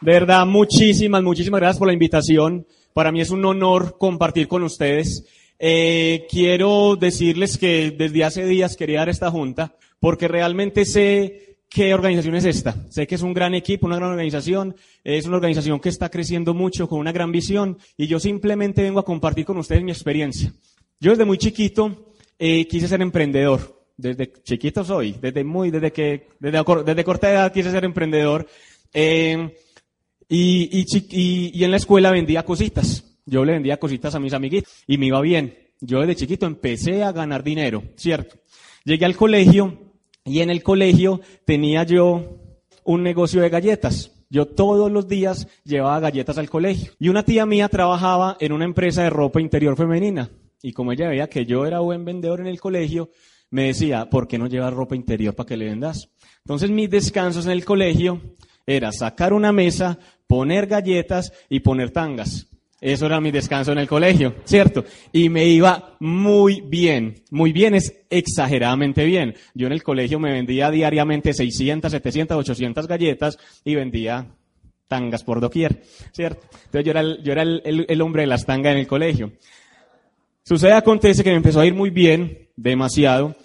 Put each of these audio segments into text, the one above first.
De verdad, muchísimas, muchísimas gracias por la invitación. Para mí es un honor compartir con ustedes. Eh, quiero decirles que desde hace días quería dar esta junta porque realmente sé qué organización es esta. Sé que es un gran equipo, una gran organización, es una organización que está creciendo mucho con una gran visión y yo simplemente vengo a compartir con ustedes mi experiencia. Yo desde muy chiquito eh, quise ser emprendedor. Desde chiquito soy, desde muy, desde que, desde, desde corta edad quise ser emprendedor. Eh, y, y, y- y en la escuela vendía cositas. Yo le vendía cositas a mis amiguitos y me iba bien. Yo desde chiquito empecé a ganar dinero, ¿cierto? Llegué al colegio y en el colegio tenía yo un negocio de galletas. Yo todos los días llevaba galletas al colegio. Y una tía mía trabajaba en una empresa de ropa interior femenina. Y como ella veía que yo era buen vendedor en el colegio, me decía, ¿por qué no llevas ropa interior para que le vendas? Entonces mis descansos en el colegio era sacar una mesa, poner galletas y poner tangas. Eso era mi descanso en el colegio, ¿cierto? Y me iba muy bien. Muy bien es exageradamente bien. Yo en el colegio me vendía diariamente 600, 700, 800 galletas y vendía tangas por doquier, ¿cierto? Entonces yo era el, yo era el, hombre de las tangas en el colegio. Sucede, acontece que me empezó a ir muy bien, demasiado,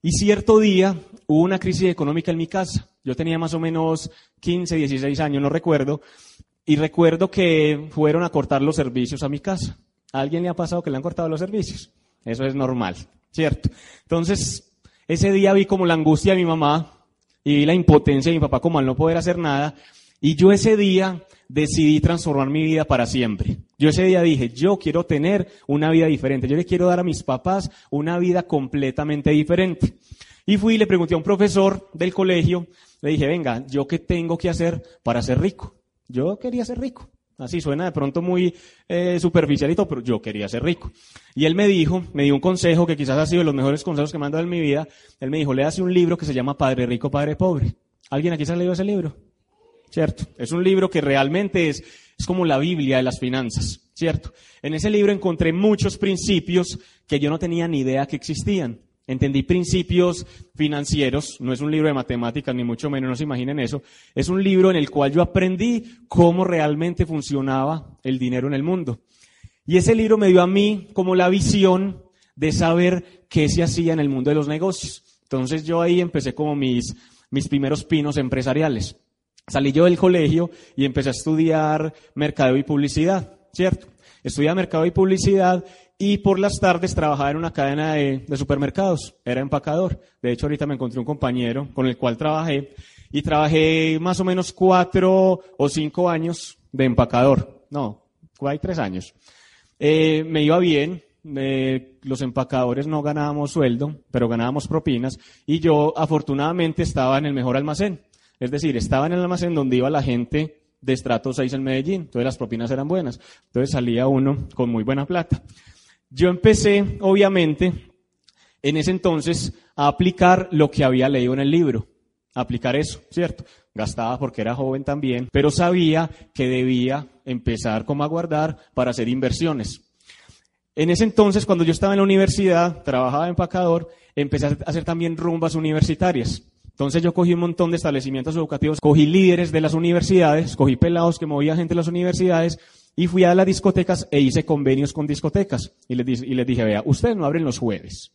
y cierto día hubo una crisis económica en mi casa. Yo tenía más o menos 15, 16 años, no recuerdo, y recuerdo que fueron a cortar los servicios a mi casa. ¿A alguien le ha pasado que le han cortado los servicios? Eso es normal, ¿cierto? Entonces, ese día vi como la angustia de mi mamá y vi la impotencia de mi papá como al no poder hacer nada. Y yo ese día decidí transformar mi vida para siempre. Yo ese día dije, yo quiero tener una vida diferente. Yo le quiero dar a mis papás una vida completamente diferente. Y fui y le pregunté a un profesor del colegio, le dije, venga, ¿yo qué tengo que hacer para ser rico? Yo quería ser rico. Así suena de pronto muy eh, superficialito, pero yo quería ser rico. Y él me dijo, me dio un consejo que quizás ha sido de los mejores consejos que me han dado en mi vida. Él me dijo, léase un libro que se llama Padre Rico, Padre Pobre. ¿Alguien aquí se ha leído ese libro? ¿Cierto? Es un libro que realmente es, es como la Biblia de las finanzas, ¿cierto? En ese libro encontré muchos principios que yo no tenía ni idea que existían. Entendí principios financieros, no es un libro de matemáticas, ni mucho menos, no se imaginen eso. Es un libro en el cual yo aprendí cómo realmente funcionaba el dinero en el mundo. Y ese libro me dio a mí como la visión de saber qué se hacía en el mundo de los negocios. Entonces yo ahí empecé como mis, mis primeros pinos empresariales. Salí yo del colegio y empecé a estudiar mercadeo y publicidad, ¿cierto? Estudiaba mercado y publicidad y por las tardes trabajaba en una cadena de, supermercados. Era empacador. De hecho, ahorita me encontré un compañero con el cual trabajé y trabajé más o menos cuatro o cinco años de empacador. No, hay tres años. Eh, me iba bien, eh, los empacadores no ganábamos sueldo, pero ganábamos propinas, y yo afortunadamente estaba en el mejor almacén. Es decir, estaba en el almacén donde iba la gente de estrato 6 en Medellín, entonces las propinas eran buenas. Entonces salía uno con muy buena plata. Yo empecé, obviamente, en ese entonces a aplicar lo que había leído en el libro. Aplicar eso, ¿cierto? Gastaba porque era joven también, pero sabía que debía empezar como a guardar para hacer inversiones. En ese entonces, cuando yo estaba en la universidad, trabajaba empacador, empecé a hacer también rumbas universitarias. Entonces yo cogí un montón de establecimientos educativos, cogí líderes de las universidades, cogí pelados que movía gente de las universidades y fui a las discotecas e hice convenios con discotecas. Y les, y les dije, vea, ustedes no abren los jueves.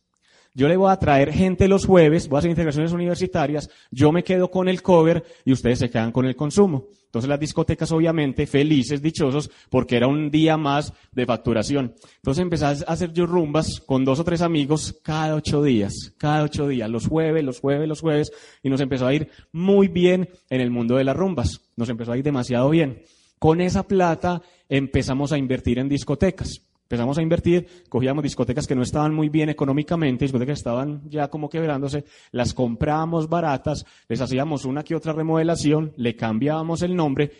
Yo le voy a traer gente los jueves, voy a hacer integraciones universitarias, yo me quedo con el cover y ustedes se quedan con el consumo. Entonces las discotecas obviamente felices, dichosos, porque era un día más de facturación. Entonces empecé a hacer yo rumbas con dos o tres amigos cada ocho días, cada ocho días, los jueves, los jueves, los jueves, y nos empezó a ir muy bien en el mundo de las rumbas. Nos empezó a ir demasiado bien. Con esa plata empezamos a invertir en discotecas. Empezamos a invertir, cogíamos discotecas que no estaban muy bien económicamente, discotecas que estaban ya como quebrándose, las comprábamos baratas, les hacíamos una que otra remodelación, le cambiábamos el nombre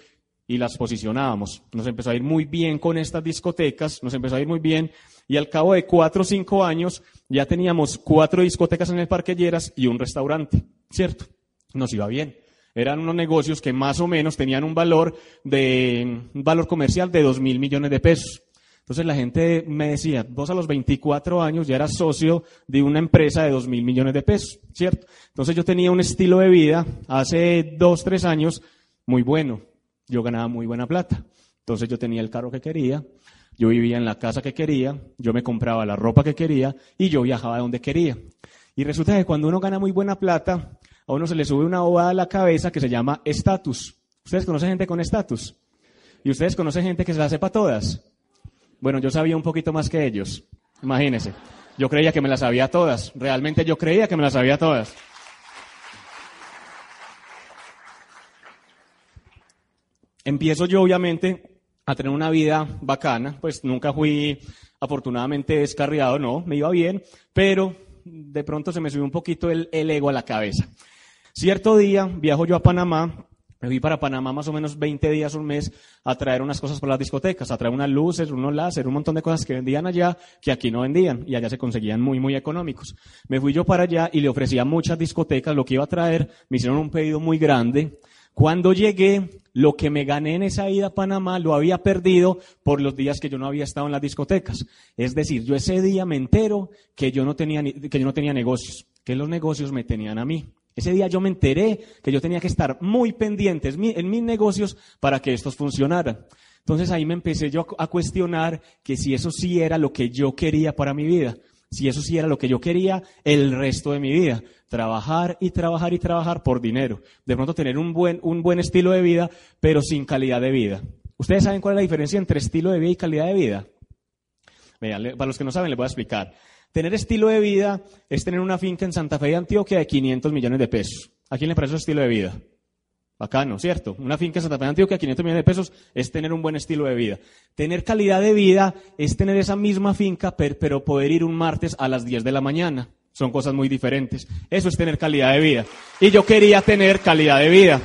y las posicionábamos. Nos empezó a ir muy bien con estas discotecas, nos empezó a ir muy bien y al cabo de cuatro o cinco años ya teníamos cuatro discotecas en el Parque Lleras y un restaurante, ¿cierto? Nos iba bien. Eran unos negocios que más o menos tenían un valor de, un valor comercial de dos mil millones de pesos. Entonces la gente me decía, vos a los 24 años ya eras socio de una empresa de dos mil millones de pesos, ¿cierto? Entonces yo tenía un estilo de vida hace dos, tres años muy bueno. Yo ganaba muy buena plata. Entonces yo tenía el carro que quería, yo vivía en la casa que quería, yo me compraba la ropa que quería y yo viajaba donde quería. Y resulta que cuando uno gana muy buena plata, a uno se le sube una bobada a la cabeza que se llama estatus. ¿Ustedes conocen gente con estatus? ¿Y ustedes conocen gente que se la sepa todas? Bueno, yo sabía un poquito más que ellos. Imagínense. Yo creía que me las sabía todas. Realmente yo creía que me las sabía todas. Empiezo yo, obviamente, a tener una vida bacana. Pues nunca fui, afortunadamente, descarriado, no, me iba bien, pero de pronto se me subió un poquito el ego a la cabeza. Cierto día viajo yo a Panamá me fui para Panamá más o menos 20 días, un mes, a traer unas cosas para las discotecas, a traer unas luces, unos láser, un montón de cosas que vendían allá, que aquí no vendían, y allá se conseguían muy, muy económicos. Me fui yo para allá y le ofrecía muchas discotecas lo que iba a traer, me hicieron un pedido muy grande. Cuando llegué, lo que me gané en esa ida a Panamá lo había perdido por los días que yo no había estado en las discotecas. Es decir, yo ese día me entero que yo no tenía, que yo no tenía negocios, que los negocios me tenían a mí. Ese día yo me enteré que yo tenía que estar muy pendiente en mis negocios para que estos funcionaran. Entonces ahí me empecé yo a cuestionar que si eso sí era lo que yo quería para mi vida, si eso sí era lo que yo quería el resto de mi vida, trabajar y trabajar y trabajar por dinero. De pronto tener un buen, un buen estilo de vida, pero sin calidad de vida. ¿Ustedes saben cuál es la diferencia entre estilo de vida y calidad de vida? Para los que no saben les voy a explicar. Tener estilo de vida es tener una finca en Santa Fe de Antioquia de 500 millones de pesos. ¿A quién le parece ese estilo de vida? Bacano, ¿cierto? Una finca en Santa Fe de Antioquia de 500 millones de pesos es tener un buen estilo de vida. Tener calidad de vida es tener esa misma finca, pero poder ir un martes a las 10 de la mañana. Son cosas muy diferentes. Eso es tener calidad de vida. Y yo quería tener calidad de vida.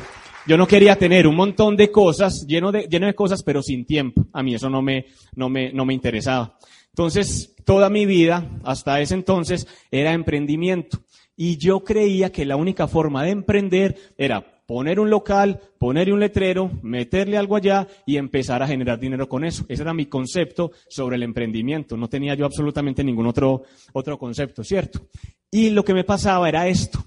Yo no quería tener un montón de cosas, lleno de, lleno de cosas, pero sin tiempo. A mí eso no me, no me, no me interesaba. Entonces, toda mi vida, hasta ese entonces, era emprendimiento. Y yo creía que la única forma de emprender era poner un local, poner un letrero, meterle algo allá y empezar a generar dinero con eso. Ese era mi concepto sobre el emprendimiento. No tenía yo absolutamente ningún otro, otro concepto, ¿cierto? Y lo que me pasaba era esto.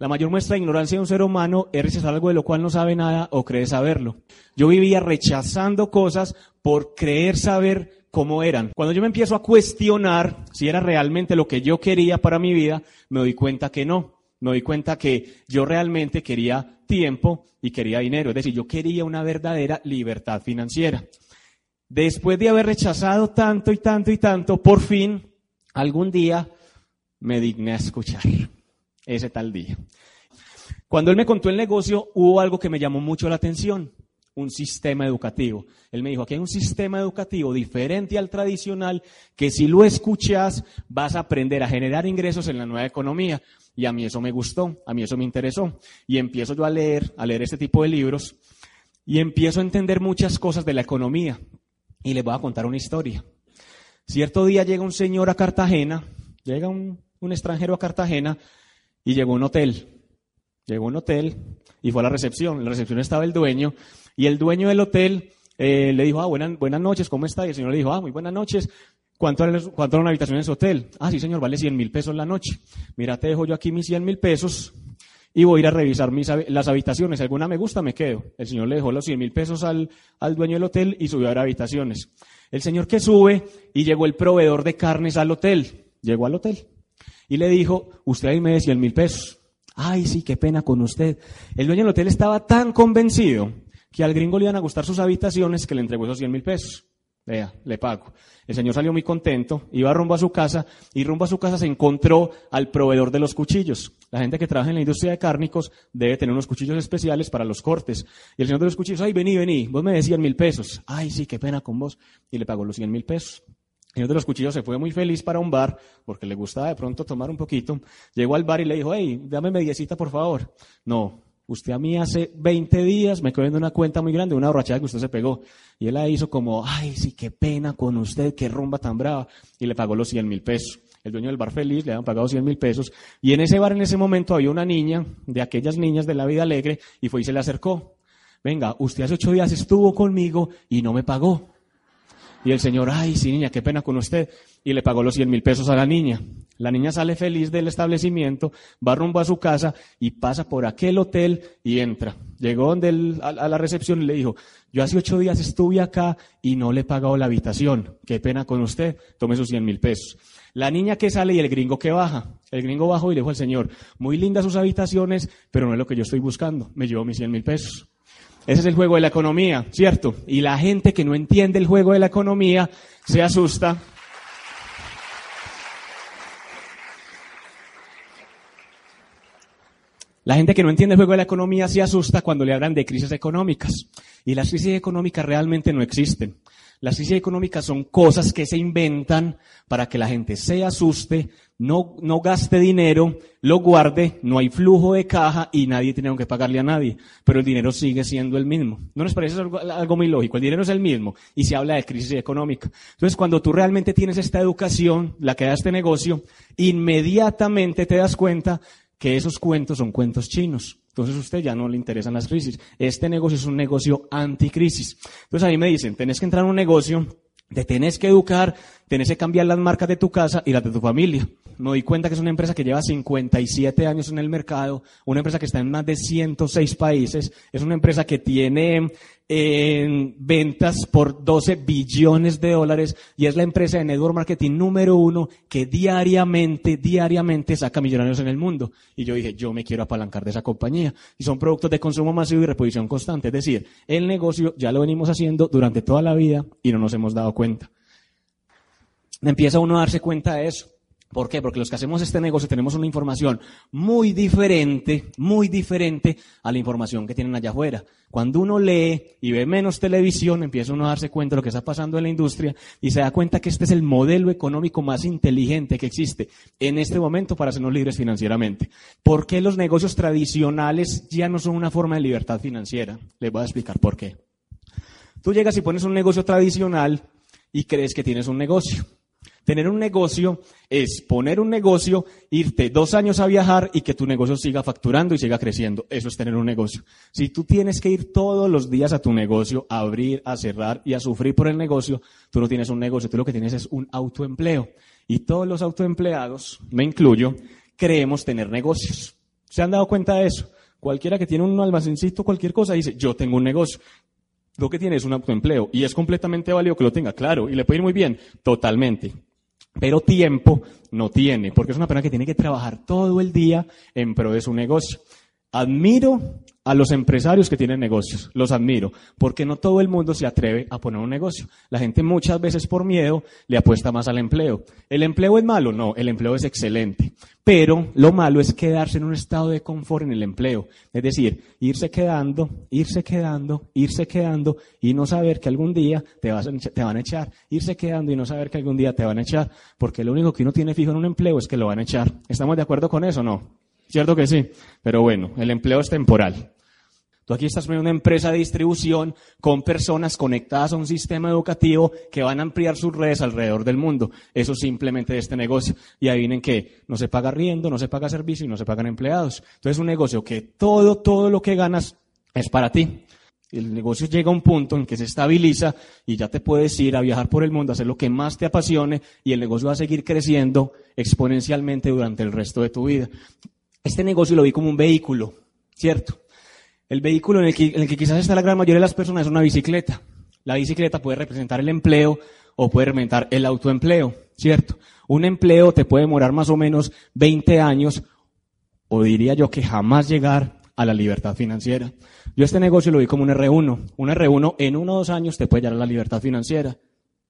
La mayor muestra de ignorancia de un ser humano es rechazar algo de lo cual no sabe nada o cree saberlo. Yo vivía rechazando cosas por creer saber cómo eran. Cuando yo me empiezo a cuestionar si era realmente lo que yo quería para mi vida, me doy cuenta que no. Me doy cuenta que yo realmente quería tiempo y quería dinero. Es decir, yo quería una verdadera libertad financiera. Después de haber rechazado tanto y tanto y tanto, por fin, algún día me digné a escuchar ese tal día. Cuando él me contó el negocio, hubo algo que me llamó mucho la atención un sistema educativo. Él me dijo, aquí hay un sistema educativo diferente al tradicional que si lo escuchas vas a aprender a generar ingresos en la nueva economía. Y a mí eso me gustó, a mí eso me interesó. Y empiezo yo a leer, a leer este tipo de libros y empiezo a entender muchas cosas de la economía. Y les voy a contar una historia. Cierto día llega un señor a Cartagena, llega un, extranjero a Cartagena y llegó a un hotel. Llegó a un hotel y fue a la recepción. En la recepción estaba el dueño y el dueño del hotel eh, le dijo, ah, buenas, buenas noches, ¿cómo está? Y el señor le dijo, ah, muy buenas noches. ¿Cuánto era, cuánto una habitación en su hotel? Ah, sí, señor, vale 100 mil pesos la noche. Mira, te dejo yo aquí mis 100 mil pesos y voy a ir a revisar mis, las habitaciones. Alguna me gusta, me quedo. El señor le dejó los 100 mil pesos al, al dueño del hotel y subió a ver habitaciones. El señor que sube y llegó el proveedor de carnes al hotel. Llegó al hotel y le dijo, usted ahí me de 100 mil pesos. Ay, sí, qué pena con usted. El dueño del hotel estaba tan convencido que al gringo le iban a gustar sus habitaciones que le entregó esos 100 mil pesos. Vea, le pago. El señor salió muy contento, iba rumbo a su casa y rumbo a su casa se encontró al proveedor de los cuchillos. La gente que trabaja en la industria de cárnicos debe tener unos cuchillos especiales para los cortes. Y el señor de los cuchillos, ay, vení, vení, vos me decían mil pesos. Ay, sí, qué pena con vos. Y le pagó los 100 mil pesos. El señor de los cuchillos se fue muy feliz para un bar, porque le gustaba de pronto tomar un poquito. Llegó al bar y le dijo, hey, dame mediecita por favor. No, usted a mí hace 20 días me viendo una cuenta muy grande, una borrachada que usted se pegó. Y él la hizo como, ay, sí, qué pena con usted, qué rumba tan brava. Y le pagó los 100 mil pesos. El dueño del bar feliz le habían pagado 100 mil pesos. Y en ese bar en ese momento había una niña, de aquellas niñas de la vida alegre, y fue y se le acercó. Venga, usted hace ocho días estuvo conmigo y no me pagó. Y el señor, ay, sí, niña, qué pena con usted. Y le pagó los 100 mil pesos a la niña. La niña sale feliz del establecimiento, va rumbo a su casa y pasa por aquel hotel y entra. Llegó donde a, la recepción y le dijo, yo hace ocho días estuve acá y no le he pagado la habitación. Qué pena con usted. Tome sus 100 mil pesos. La niña que sale y el gringo que baja. El gringo bajó y le dijo al señor, muy lindas sus habitaciones, pero no es lo que yo estoy buscando. Me llevó mis 100 mil pesos. Ese es el juego de la economía, ¿cierto? Y la gente que no entiende el juego de la economía se asusta. La gente que no entiende el juego de la economía se asusta cuando le hablan de crisis económicas. Y las crisis económicas realmente no existen. Las crisis económicas son cosas que se inventan para que la gente se asuste, no, no gaste dinero, lo guarde, no hay flujo de caja y nadie tiene que pagarle a nadie. Pero el dinero sigue siendo el mismo. ¿No nos parece algo, algo muy lógico? El dinero es el mismo y se habla de crisis económica. Entonces, cuando tú realmente tienes esta educación, la que da este negocio, inmediatamente te das cuenta que esos cuentos son cuentos chinos. Entonces a usted ya no le interesan las crisis. Este negocio es un negocio anticrisis. Entonces a mí me dicen, tenés que entrar en un negocio, te tenés que educar, tenés que cambiar las marcas de tu casa y las de tu familia me doy cuenta que es una empresa que lleva 57 años en el mercado, una empresa que está en más de 106 países, es una empresa que tiene en ventas por 12 billones de dólares y es la empresa de network marketing número uno que diariamente, diariamente saca millonarios en el mundo. Y yo dije, yo me quiero apalancar de esa compañía. Y son productos de consumo masivo y reposición constante. Es decir, el negocio ya lo venimos haciendo durante toda la vida y no nos hemos dado cuenta. Empieza uno a darse cuenta de eso. ¿Por qué? Porque los que hacemos este negocio tenemos una información muy diferente, muy diferente a la información que tienen allá afuera. Cuando uno lee y ve menos televisión, empieza uno a darse cuenta de lo que está pasando en la industria y se da cuenta que este es el modelo económico más inteligente que existe en este momento para hacernos libres financieramente. ¿Por qué los negocios tradicionales ya no son una forma de libertad financiera? Les voy a explicar por qué. Tú llegas y pones un negocio tradicional y crees que tienes un negocio. Tener un negocio es poner un negocio, irte dos años a viajar y que tu negocio siga facturando y siga creciendo. Eso es tener un negocio. Si tú tienes que ir todos los días a tu negocio, a abrir, a cerrar y a sufrir por el negocio, tú no tienes un negocio, tú lo que tienes es un autoempleo. Y todos los autoempleados, me incluyo, creemos tener negocios. ¿Se han dado cuenta de eso? Cualquiera que tiene un almacencito, cualquier cosa, dice, yo tengo un negocio lo que tiene es un autoempleo y es completamente válido que lo tenga, claro, y le puede ir muy bien, totalmente. Pero tiempo no tiene, porque es una persona que tiene que trabajar todo el día en pro de su negocio. Admiro a los empresarios que tienen negocios, los admiro, porque no todo el mundo se atreve a poner un negocio. La gente muchas veces por miedo le apuesta más al empleo. ¿El empleo es malo? No, el empleo es excelente. Pero lo malo es quedarse en un estado de confort en el empleo. Es decir, irse quedando, irse quedando, irse quedando y no saber que algún día te, vas te van a echar. Irse quedando y no saber que algún día te van a echar. Porque lo único que uno tiene fijo en un empleo es que lo van a echar. ¿Estamos de acuerdo con eso o no? ¿Cierto que sí? Pero bueno, el empleo es temporal. Tú aquí estás en una empresa de distribución con personas conectadas a un sistema educativo que van a ampliar sus redes alrededor del mundo. Eso simplemente de este negocio. Y ahí vienen que no se paga riendo, no se paga servicio y no se pagan empleados. Entonces es un negocio que todo, todo lo que ganas es para ti. El negocio llega a un punto en que se estabiliza y ya te puedes ir a viajar por el mundo, a hacer lo que más te apasione y el negocio va a seguir creciendo exponencialmente durante el resto de tu vida. Este negocio lo vi como un vehículo, ¿cierto? El vehículo en el, que, quizás está la gran mayoría de las personas es una bicicleta. La bicicleta puede representar el empleo o puede representar el autoempleo, ¿cierto? Un empleo te puede demorar más o menos 20 años o diría yo que jamás llegar a la libertad financiera. Yo este negocio lo vi como un R1. Un R1 en uno o dos años te puede llegar a la libertad financiera.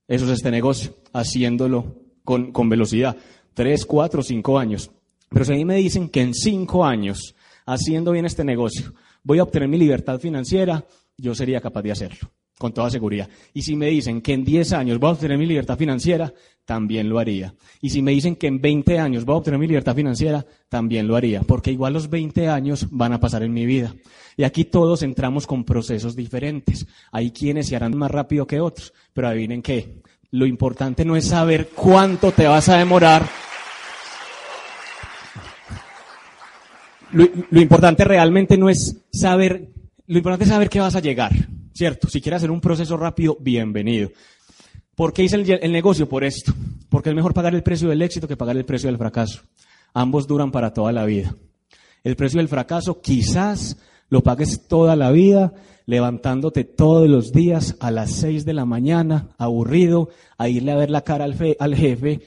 Eso es este negocio, haciéndolo con, con velocidad. Tres, cuatro, cinco años. Pero si a mí me dicen que en cinco años, haciendo bien este negocio, voy a obtener mi libertad financiera, yo sería capaz de hacerlo. con toda seguridad. Y si me dicen que en 10 años voy a obtener mi libertad financiera, también lo haría. Y si me dicen que en 20 años voy a obtener mi libertad financiera, también lo haría, porque igual los 20 años van a pasar en mi vida. Y aquí todos entramos con procesos diferentes. Hay quienes se harán más rápido que otros, pero adivinen qué, lo importante no es saber cuánto te vas a demorar. Lo, importante realmente no es saber, lo importante es saber que vas a llegar, ¿cierto? Si quieres hacer un proceso rápido, bienvenido. ¿Por qué hice el, negocio? Por esto. Porque es mejor pagar el precio del éxito que pagar el precio del fracaso. Ambos duran para toda la vida. El precio del fracaso quizás lo pagues toda la vida levantándote todos los días a las seis de la mañana, aburrido, a irle a ver la cara al, fe, al jefe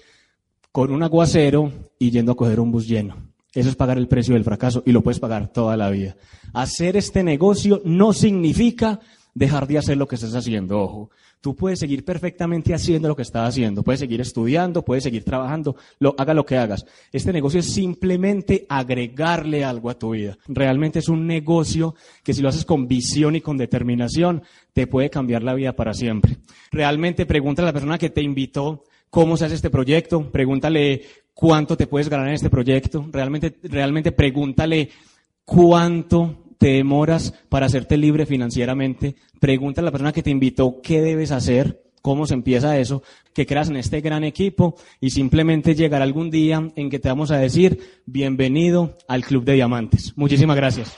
con un aguacero y yendo a coger un bus lleno. Eso es pagar el precio del fracaso y lo puedes pagar toda la vida. Hacer este negocio no significa dejar de hacer lo que estás haciendo, ojo. Tú puedes seguir perfectamente haciendo lo que estás haciendo, puedes seguir estudiando, puedes seguir trabajando, lo, haga lo que hagas. Este negocio es simplemente agregarle algo a tu vida. Realmente es un negocio que si lo haces con visión y con determinación, te puede cambiar la vida para siempre. Realmente pregúntale a la persona que te invitó cómo se hace este proyecto, pregúntale cuánto te puedes ganar en este proyecto, realmente, realmente pregúntale cuánto te demoras para hacerte libre financieramente, pregunta a la persona que te invitó qué debes hacer, cómo se empieza eso, que creas en este gran equipo y simplemente llegar algún día en que te vamos a decir bienvenido al Club de Diamantes. Muchísimas gracias.